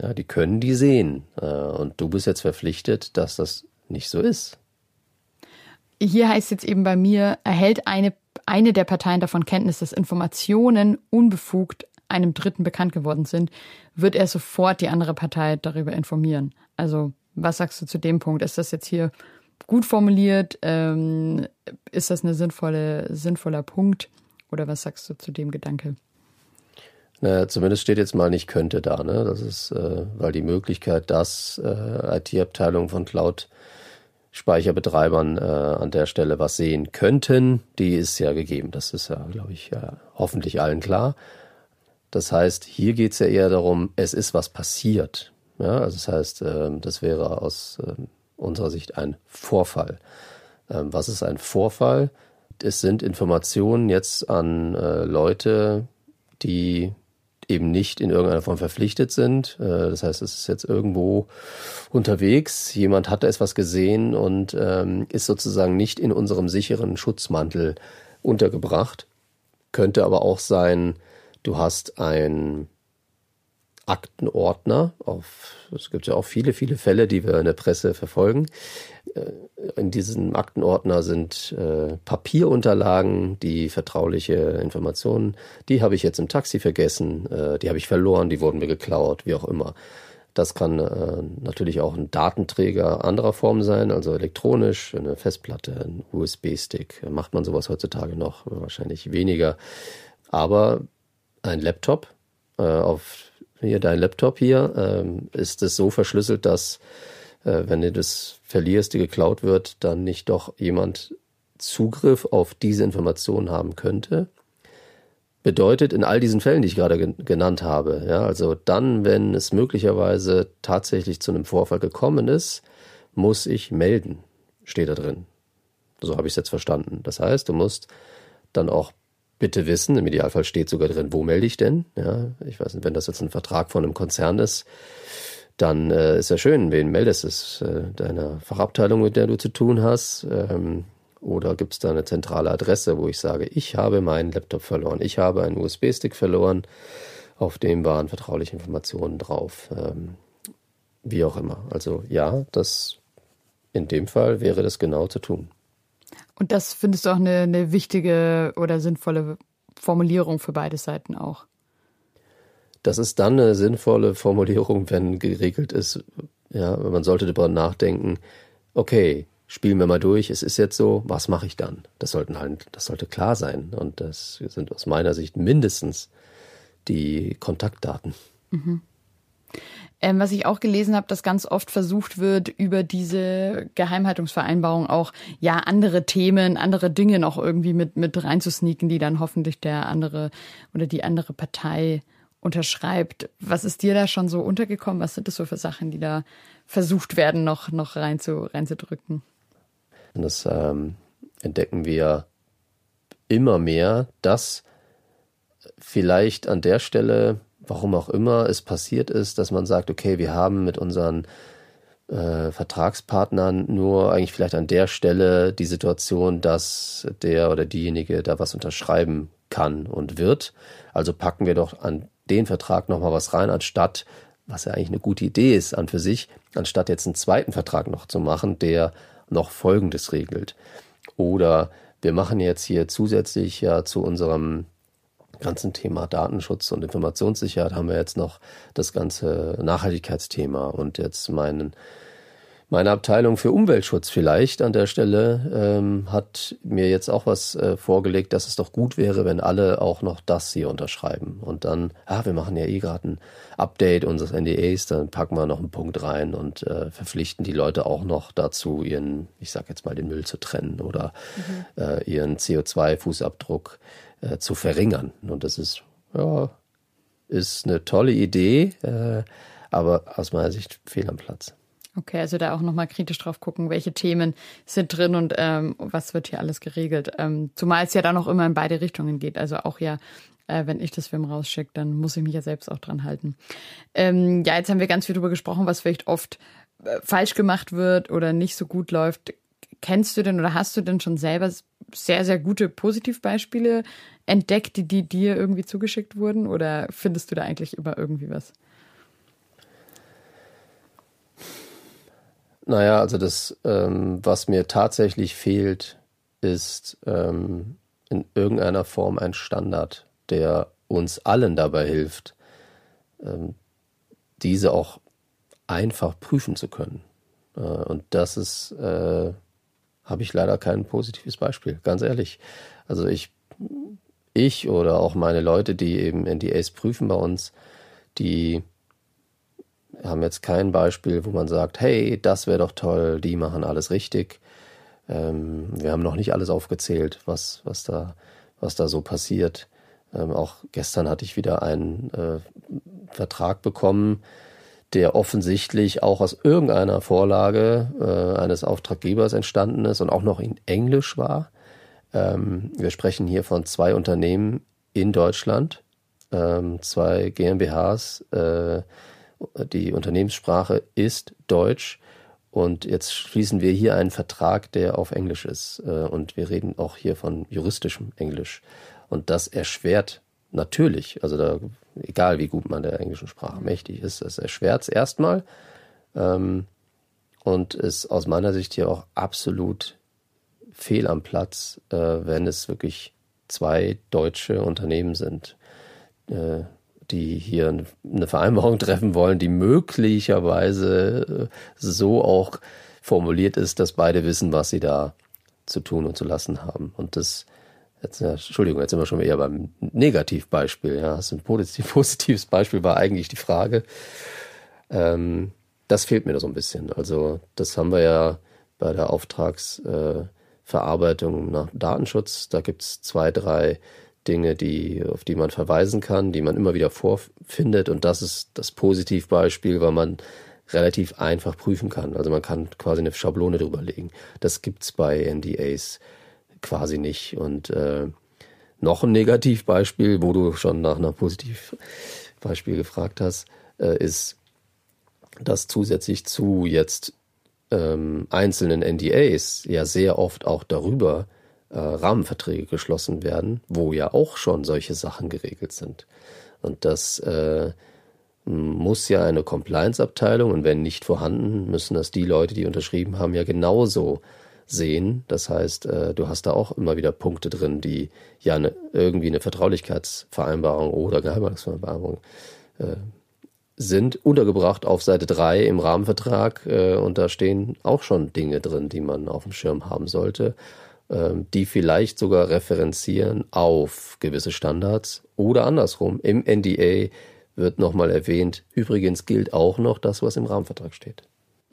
Ja, die können die sehen. Äh, und du bist jetzt verpflichtet, dass das nicht so ist. Hier heißt jetzt eben bei mir, erhält eine eine der Parteien davon Kenntnis, dass Informationen unbefugt einem Dritten bekannt geworden sind, wird er sofort die andere Partei darüber informieren. Also, was sagst du zu dem Punkt? Ist das jetzt hier gut formuliert? Ähm, ist das ein sinnvolle, sinnvoller Punkt? Oder was sagst du zu dem Gedanke? Naja, zumindest steht jetzt mal nicht könnte da, ne? Das ist, äh, weil die Möglichkeit, dass äh, IT-Abteilungen von Cloud Speicherbetreibern äh, an der Stelle was sehen könnten, die ist ja gegeben. Das ist ja, glaube ich, ja, hoffentlich allen klar. Das heißt, hier geht es ja eher darum, es ist was passiert. Ja, also das heißt, äh, das wäre aus äh, unserer Sicht ein Vorfall. Ähm, was ist ein Vorfall? Es sind Informationen jetzt an äh, Leute, die eben nicht in irgendeiner Form verpflichtet sind. Äh, das heißt, es ist jetzt irgendwo unterwegs, jemand hat da etwas gesehen und ähm, ist sozusagen nicht in unserem sicheren Schutzmantel untergebracht. Könnte aber auch sein, du hast ein Aktenordner. Auf, es gibt ja auch viele, viele Fälle, die wir in der Presse verfolgen. Äh, in diesem Aktenordner sind äh, Papierunterlagen, die vertrauliche Informationen, die habe ich jetzt im Taxi vergessen, äh, die habe ich verloren, die wurden mir geklaut, wie auch immer. Das kann äh, natürlich auch ein Datenträger anderer Form sein, also elektronisch, eine Festplatte, ein USB-Stick. Macht man sowas heutzutage noch? Wahrscheinlich weniger. Aber ein Laptop auf hier dein Laptop hier, ähm, ist es so verschlüsselt, dass äh, wenn du das verlierst, die geklaut wird, dann nicht doch jemand Zugriff auf diese Information haben könnte. bedeutet in all diesen Fällen, die ich gerade genannt habe, ja, also dann, wenn es möglicherweise tatsächlich zu einem Vorfall gekommen ist, muss ich melden, steht da drin. So habe ich es jetzt verstanden. Das heißt, du musst dann auch bitte wissen, im Idealfall steht sogar drin, wo melde ich denn? Ja, ich weiß nicht, wenn das jetzt ein Vertrag von einem Konzern ist, dann äh, ist ja schön, wen meldest du? Äh, deiner Fachabteilung, mit der du zu tun hast? Ähm, oder gibt es da eine zentrale Adresse, wo ich sage, ich habe meinen Laptop verloren, ich habe einen USB-Stick verloren, auf dem waren vertrauliche Informationen drauf. Ähm, wie auch immer. Also ja, das in dem Fall wäre das genau zu tun. Und das findest du auch eine, eine wichtige oder sinnvolle Formulierung für beide Seiten auch? Das ist dann eine sinnvolle Formulierung, wenn geregelt ist, ja, man sollte darüber nachdenken, okay, spielen wir mal durch, es ist jetzt so, was mache ich dann? Das sollten halt, das sollte klar sein. Und das sind aus meiner Sicht mindestens die Kontaktdaten. Mhm. Ähm, was ich auch gelesen habe, dass ganz oft versucht wird, über diese Geheimhaltungsvereinbarung auch ja andere Themen, andere Dinge noch irgendwie mit, mit reinzusneaken, die dann hoffentlich der andere oder die andere Partei unterschreibt. Was ist dir da schon so untergekommen? Was sind das so für Sachen, die da versucht werden, noch, noch rein zu, reinzudrücken? Das ähm, entdecken wir immer mehr, dass vielleicht an der Stelle warum auch immer es passiert ist, dass man sagt, okay, wir haben mit unseren äh, Vertragspartnern nur eigentlich vielleicht an der Stelle die Situation, dass der oder diejenige da was unterschreiben kann und wird. Also packen wir doch an den Vertrag nochmal was rein, anstatt, was ja eigentlich eine gute Idee ist an für sich, anstatt jetzt einen zweiten Vertrag noch zu machen, der noch Folgendes regelt. Oder wir machen jetzt hier zusätzlich ja zu unserem ganzen Thema Datenschutz und Informationssicherheit haben wir jetzt noch das ganze Nachhaltigkeitsthema und jetzt meinen meine Abteilung für Umweltschutz vielleicht an der Stelle ähm, hat mir jetzt auch was äh, vorgelegt, dass es doch gut wäre, wenn alle auch noch das hier unterschreiben. Und dann, ah, wir machen ja eh gerade ein Update unseres NDAs, dann packen wir noch einen Punkt rein und äh, verpflichten die Leute auch noch dazu, ihren, ich sag jetzt mal, den Müll zu trennen oder mhm. äh, ihren CO2-Fußabdruck äh, zu verringern. Und das ist, ja, ist eine tolle Idee, äh, aber aus meiner Sicht fehl am Platz. Okay, also da auch nochmal kritisch drauf gucken, welche Themen sind drin und ähm, was wird hier alles geregelt. Ähm, zumal es ja dann auch immer in beide Richtungen geht. Also auch ja, äh, wenn ich das Film rausschicke, dann muss ich mich ja selbst auch dran halten. Ähm, ja, jetzt haben wir ganz viel darüber gesprochen, was vielleicht oft äh, falsch gemacht wird oder nicht so gut läuft. Kennst du denn oder hast du denn schon selber sehr, sehr gute Positivbeispiele entdeckt, die, die dir irgendwie zugeschickt wurden? Oder findest du da eigentlich über irgendwie was? Naja, also das, ähm, was mir tatsächlich fehlt, ist ähm, in irgendeiner Form ein Standard, der uns allen dabei hilft, ähm, diese auch einfach prüfen zu können. Äh, und das ist, äh, habe ich leider kein positives Beispiel, ganz ehrlich. Also ich, ich oder auch meine Leute, die eben NDAs prüfen bei uns, die haben jetzt kein Beispiel, wo man sagt, hey, das wäre doch toll, die machen alles richtig. Ähm, wir haben noch nicht alles aufgezählt, was, was, da, was da so passiert. Ähm, auch gestern hatte ich wieder einen äh, Vertrag bekommen, der offensichtlich auch aus irgendeiner Vorlage äh, eines Auftraggebers entstanden ist und auch noch in Englisch war. Ähm, wir sprechen hier von zwei Unternehmen in Deutschland, ähm, zwei GmbHs, äh, die Unternehmenssprache ist Deutsch. Und jetzt schließen wir hier einen Vertrag, der auf Englisch ist. Äh, und wir reden auch hier von juristischem Englisch. Und das erschwert natürlich, also da, egal wie gut man der englischen Sprache mächtig ist, es erschwert es erstmal. Ähm, und ist aus meiner Sicht hier auch absolut fehl am Platz, äh, wenn es wirklich zwei deutsche Unternehmen sind. Äh, die hier eine Vereinbarung treffen wollen, die möglicherweise äh, so auch formuliert ist, dass beide wissen, was sie da zu tun und zu lassen haben. Und das, jetzt, ja, Entschuldigung, jetzt sind wir schon eher beim Negativbeispiel. Ja, das ein positives Beispiel war eigentlich die Frage. Ähm, das fehlt mir da so ein bisschen. Also das haben wir ja bei der Auftragsverarbeitung äh, nach Datenschutz. Da gibt es zwei, drei Dinge, die, auf die man verweisen kann, die man immer wieder vorfindet. Und das ist das Positivbeispiel, weil man relativ einfach prüfen kann. Also man kann quasi eine Schablone drüber legen. Das gibt's bei NDAs quasi nicht. Und äh, noch ein Negativbeispiel, wo du schon nach einer Positivbeispiel gefragt hast, äh, ist, dass zusätzlich zu jetzt ähm, einzelnen NDAs ja sehr oft auch darüber äh, Rahmenverträge geschlossen werden, wo ja auch schon solche Sachen geregelt sind. Und das äh, muss ja eine Compliance-Abteilung und wenn nicht vorhanden, müssen das die Leute, die unterschrieben haben, ja genauso sehen. Das heißt, äh, du hast da auch immer wieder Punkte drin, die ja eine, irgendwie eine Vertraulichkeitsvereinbarung oder Geheimhaltungsvereinbarung äh, sind, untergebracht auf Seite 3 im Rahmenvertrag. Äh, und da stehen auch schon Dinge drin, die man auf dem Schirm haben sollte, äh, die vielleicht sogar referenzieren auf gewisse Standards oder andersrum. Im NDA wird nochmal erwähnt, übrigens gilt auch noch das, was im Rahmenvertrag steht.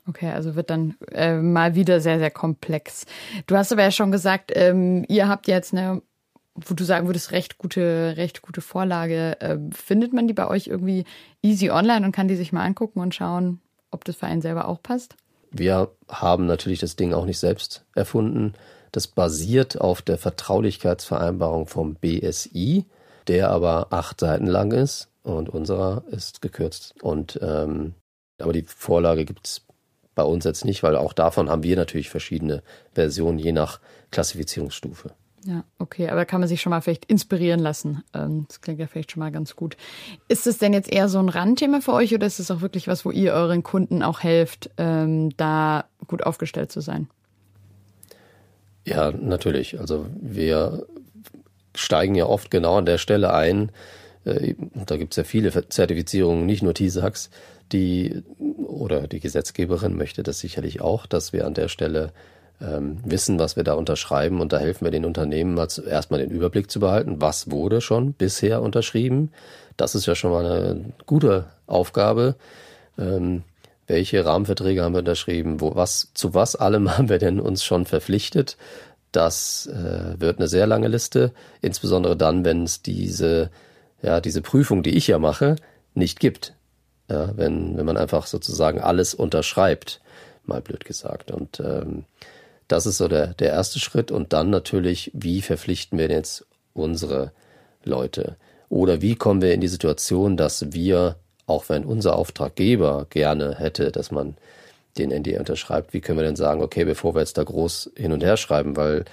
Okay, also wird dann äh, mal wieder sehr, sehr komplex. Du hast aber ja schon gesagt, ähm, ihr habt jetzt eine, wo du sagen würdest, recht gute, recht gute Vorlage. Äh, findet man die bei euch irgendwie easy online und kann die sich mal angucken und schauen, ob das für einen selber auch passt? Wir haben natürlich das Ding auch nicht selbst erfunden. Das basiert auf der Vertraulichkeitsvereinbarung vom BSI, der aber acht Seiten lang ist und unserer ist gekürzt. Und ähm, aber die Vorlage gibt's bei uns jetzt nicht, weil auch davon haben wir natürlich verschiedene Versionen, je nach Klassifizierungsstufe. Ja, okay, aber kann man sich schon mal vielleicht inspirieren lassen. Ähm, das klingt ja vielleicht schon mal ganz gut. Ist es denn jetzt eher so ein Randthema für euch oder ist es auch wirklich was, wo ihr euren Kunden auch helft, ähm, da gut aufgestellt zu sein? Ja, natürlich. Also wir steigen ja oft genau an der Stelle ein. Äh, da gibt es ja viele Zertifizierungen, nicht nur TISAX, die oder die Gesetzgeberin möchte das sicherlich auch, dass wir an der Stelle ähm, wissen, was wir da unterschreiben und da helfen wir den Unternehmen mal erstmal den Überblick zu behalten, was wurde schon bisher unterschrieben. Das ist ja schon mal eine gute Aufgabe. Ähm, welche Rahmenverträge haben wir unterschrieben? Wo, was, zu was allem haben wir denn uns schon verpflichtet? Das äh, wird eine sehr lange Liste, insbesondere dann, wenn es diese, ja, diese Prüfung, die ich ja mache, nicht gibt. Ja, wenn, wenn man einfach sozusagen alles unterschreibt, mal blöd gesagt. Und ähm, das ist so der, der erste Schritt. Und dann natürlich, wie verpflichten wir jetzt unsere Leute? Oder wie kommen wir in die Situation, dass wir, auch wenn unser Auftraggeber gerne hätte, dass man den NDA unterschreibt, wie können wir denn sagen, okay, bevor wir jetzt da groß hin und her schreiben, weil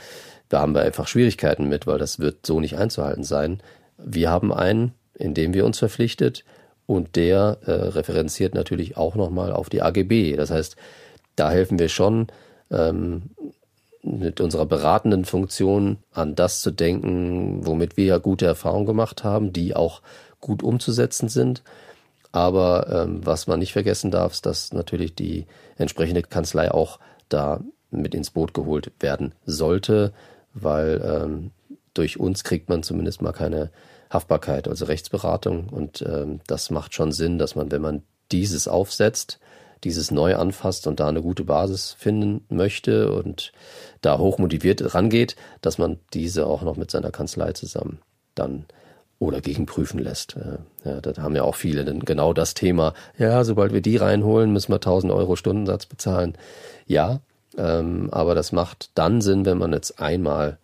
da haben wir einfach Schwierigkeiten mit, weil das wird so nicht einzuhalten sein. Wir haben einen, in dem wir uns verpflichtet und der äh, referenziert natürlich auch nochmal auf die AGB. Das heißt, da helfen wir schon ähm, mit unserer beratenden Funktion an das zu denken, womit wir ja gute Erfahrungen gemacht haben, die auch gut umzusetzen sind. Aber ähm, was man nicht vergessen darf, ist, dass natürlich die entsprechende Kanzlei auch da mit ins Boot geholt werden sollte, weil ähm, durch uns kriegt man zumindest mal keine Haftbarkeit, also Rechtsberatung. Und ähm, das macht schon Sinn, dass man, wenn man dieses aufsetzt, dieses neu anfasst und da eine gute Basis finden möchte und da hoch motiviert rangeht, dass man diese auch noch mit seiner Kanzlei zusammen dann oder gegenprüfen lässt. Äh, ja, da haben ja auch viele denn genau das Thema. Ja, sobald wir die reinholen, müssen wir 1000 Euro Stundensatz bezahlen. Ja, ähm, aber das macht dann Sinn, wenn man jetzt einmal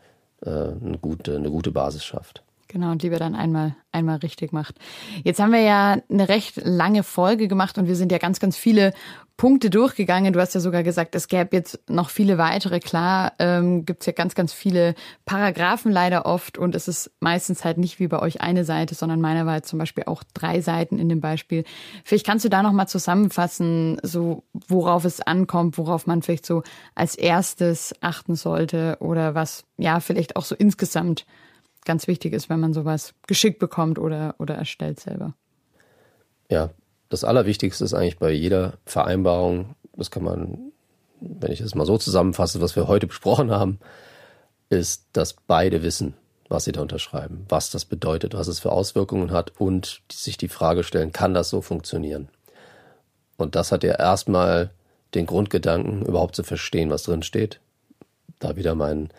äh, eine, gute, eine gute Basis schafft. Genau, und lieber dann einmal, einmal richtig macht. Jetzt haben wir ja eine recht lange Folge gemacht und wir sind ja ganz, ganz viele Punkte durchgegangen. Du hast ja sogar gesagt, es gäbe jetzt noch viele weitere. Klar, ähm, gibt ja ganz, ganz viele Paragraphen leider oft und es ist meistens halt nicht wie bei euch eine Seite, sondern meiner war jetzt zum Beispiel auch drei Seiten in dem Beispiel. Vielleicht kannst du da nochmal zusammenfassen, so worauf es ankommt, worauf man vielleicht so als erstes achten sollte oder was ja vielleicht auch so insgesamt ganz wichtig ist, wenn man sowas geschickt bekommt oder, oder erstellt selber. Ja, das Allerwichtigste ist eigentlich bei jeder Vereinbarung, das kann man, wenn ich das mal so zusammenfasse, was wir heute besprochen haben, ist, dass beide wissen, was sie da unterschreiben, was das bedeutet, was es für Auswirkungen hat und sich die Frage stellen, kann das so funktionieren? Und das hat ja erstmal den Grundgedanken, überhaupt zu verstehen, was drin steht. Da wieder mein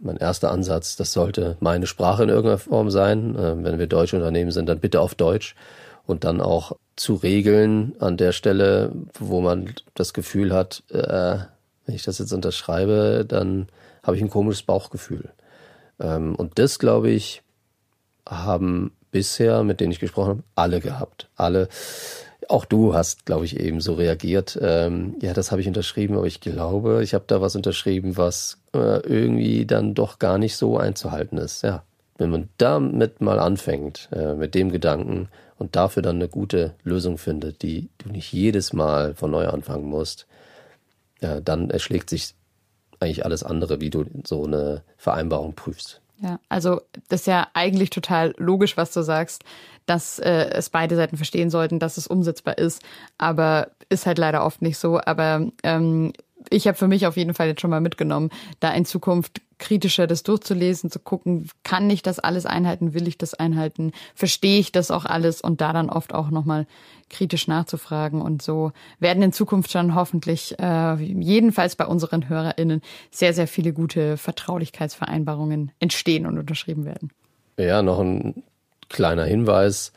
mein erster Ansatz, das sollte meine Sprache in irgendeiner Form sein. Äh, wenn wir deutsche Unternehmen sind, dann bitte auf Deutsch und dann auch zu regeln an der Stelle, wo man das Gefühl hat, äh, wenn ich das jetzt unterschreibe, dann habe ich ein komisches Bauchgefühl. Ähm, und das, glaube ich, haben bisher, mit denen ich gesprochen habe, alle gehabt. Alle. Auch du hast, glaube ich, eben so reagiert. Ähm, ja, das habe ich unterschrieben, aber ich glaube, ich habe da was unterschrieben, was äh, irgendwie dann doch gar nicht so einzuhalten ist. Ja, wenn man damit mal anfängt, äh, mit dem Gedanken und dafür dann eine gute Lösung findet, die du nicht jedes Mal von neu anfangen musst, ja, dann erschlägt sich eigentlich alles andere, wie du so eine Vereinbarung prüfst. Ja, also das ist ja eigentlich total logisch, was du sagst, dass äh, es beide Seiten verstehen sollten, dass es umsetzbar ist, aber ist halt leider oft nicht so. Aber ähm, ich habe für mich auf jeden Fall jetzt schon mal mitgenommen, da in Zukunft kritischer das durchzulesen, zu gucken, kann ich das alles einhalten, will ich das einhalten, verstehe ich das auch alles und da dann oft auch nochmal kritisch nachzufragen. Und so werden in Zukunft schon hoffentlich, äh, jedenfalls bei unseren HörerInnen, sehr, sehr viele gute Vertraulichkeitsvereinbarungen entstehen und unterschrieben werden. Ja, noch ein kleiner Hinweis.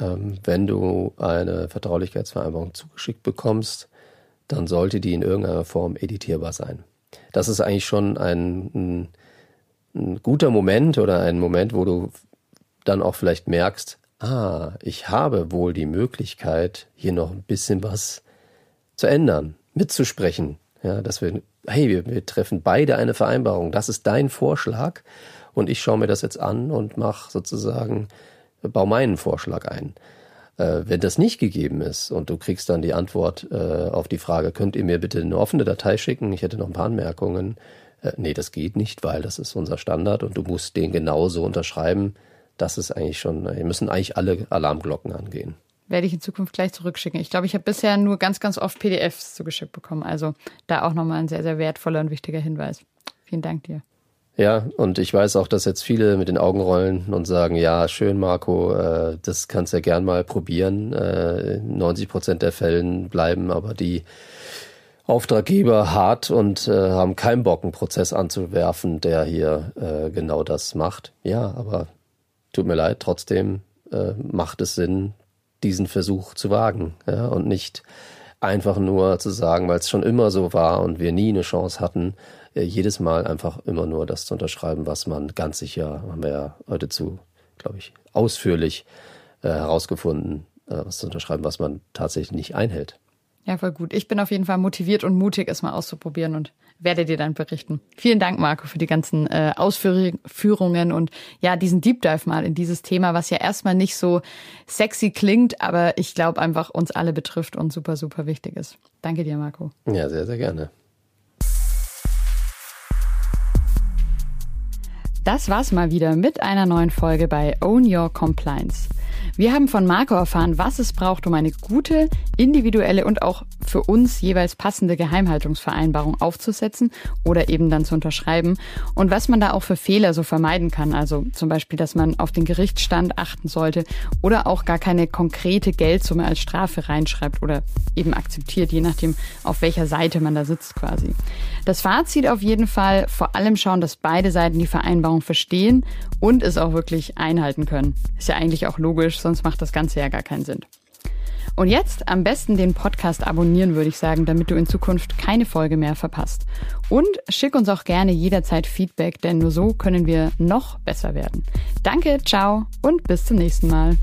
Ähm, wenn du eine Vertraulichkeitsvereinbarung zugeschickt bekommst, dann sollte die in irgendeiner Form editierbar sein. Das ist eigentlich schon ein, ein, ein guter Moment oder ein Moment, wo du dann auch vielleicht merkst, ah, ich habe wohl die Möglichkeit, hier noch ein bisschen was zu ändern, mitzusprechen. Ja, dass wir, hey, wir, wir treffen beide eine Vereinbarung. Das ist dein Vorschlag und ich schaue mir das jetzt an und mache sozusagen, baue meinen Vorschlag ein. Äh, wenn das nicht gegeben ist und du kriegst dann die Antwort äh, auf die Frage, könnt ihr mir bitte eine offene Datei schicken? Ich hätte noch ein paar Anmerkungen. Äh, nee, das geht nicht, weil das ist unser Standard und du musst den genauso unterschreiben. Das ist eigentlich schon, hier müssen eigentlich alle Alarmglocken angehen. Werde ich in Zukunft gleich zurückschicken. Ich glaube, ich habe bisher nur ganz, ganz oft PDFs zugeschickt bekommen. Also da auch nochmal ein sehr, sehr wertvoller und wichtiger Hinweis. Vielen Dank dir. Ja, und ich weiß auch, dass jetzt viele mit den Augen rollen und sagen, ja, schön, Marco, äh, das kannst du ja gern mal probieren. Äh, 90 Prozent der Fällen bleiben aber die Auftraggeber hart und äh, haben keinen Bock, einen Prozess anzuwerfen, der hier äh, genau das macht. Ja, aber tut mir leid, trotzdem äh, macht es Sinn, diesen Versuch zu wagen ja, und nicht einfach nur zu sagen, weil es schon immer so war und wir nie eine Chance hatten, äh, jedes Mal einfach immer nur das zu unterschreiben, was man ganz sicher, haben wir ja heute zu, glaube ich, ausführlich äh, herausgefunden, äh, was zu unterschreiben, was man tatsächlich nicht einhält. Ja, voll gut. Ich bin auf jeden Fall motiviert und mutig, es mal auszuprobieren und werde dir dann berichten. Vielen Dank, Marco, für die ganzen äh, Ausführungen und ja, diesen Deep Dive mal in dieses Thema, was ja erstmal nicht so sexy klingt, aber ich glaube einfach uns alle betrifft und super, super wichtig ist. Danke dir, Marco. Ja, sehr, sehr gerne. Das war's mal wieder mit einer neuen Folge bei Own Your Compliance. Wir haben von Marco erfahren, was es braucht, um eine gute, individuelle und auch für uns jeweils passende Geheimhaltungsvereinbarung aufzusetzen oder eben dann zu unterschreiben und was man da auch für Fehler so vermeiden kann. Also zum Beispiel, dass man auf den Gerichtsstand achten sollte oder auch gar keine konkrete Geldsumme als Strafe reinschreibt oder eben akzeptiert, je nachdem, auf welcher Seite man da sitzt quasi. Das Fazit auf jeden Fall, vor allem schauen, dass beide Seiten die Vereinbarung verstehen und es auch wirklich einhalten können. Ist ja eigentlich auch logisch, sonst macht das Ganze ja gar keinen Sinn. Und jetzt am besten den Podcast abonnieren, würde ich sagen, damit du in Zukunft keine Folge mehr verpasst. Und schick uns auch gerne jederzeit Feedback, denn nur so können wir noch besser werden. Danke, ciao und bis zum nächsten Mal.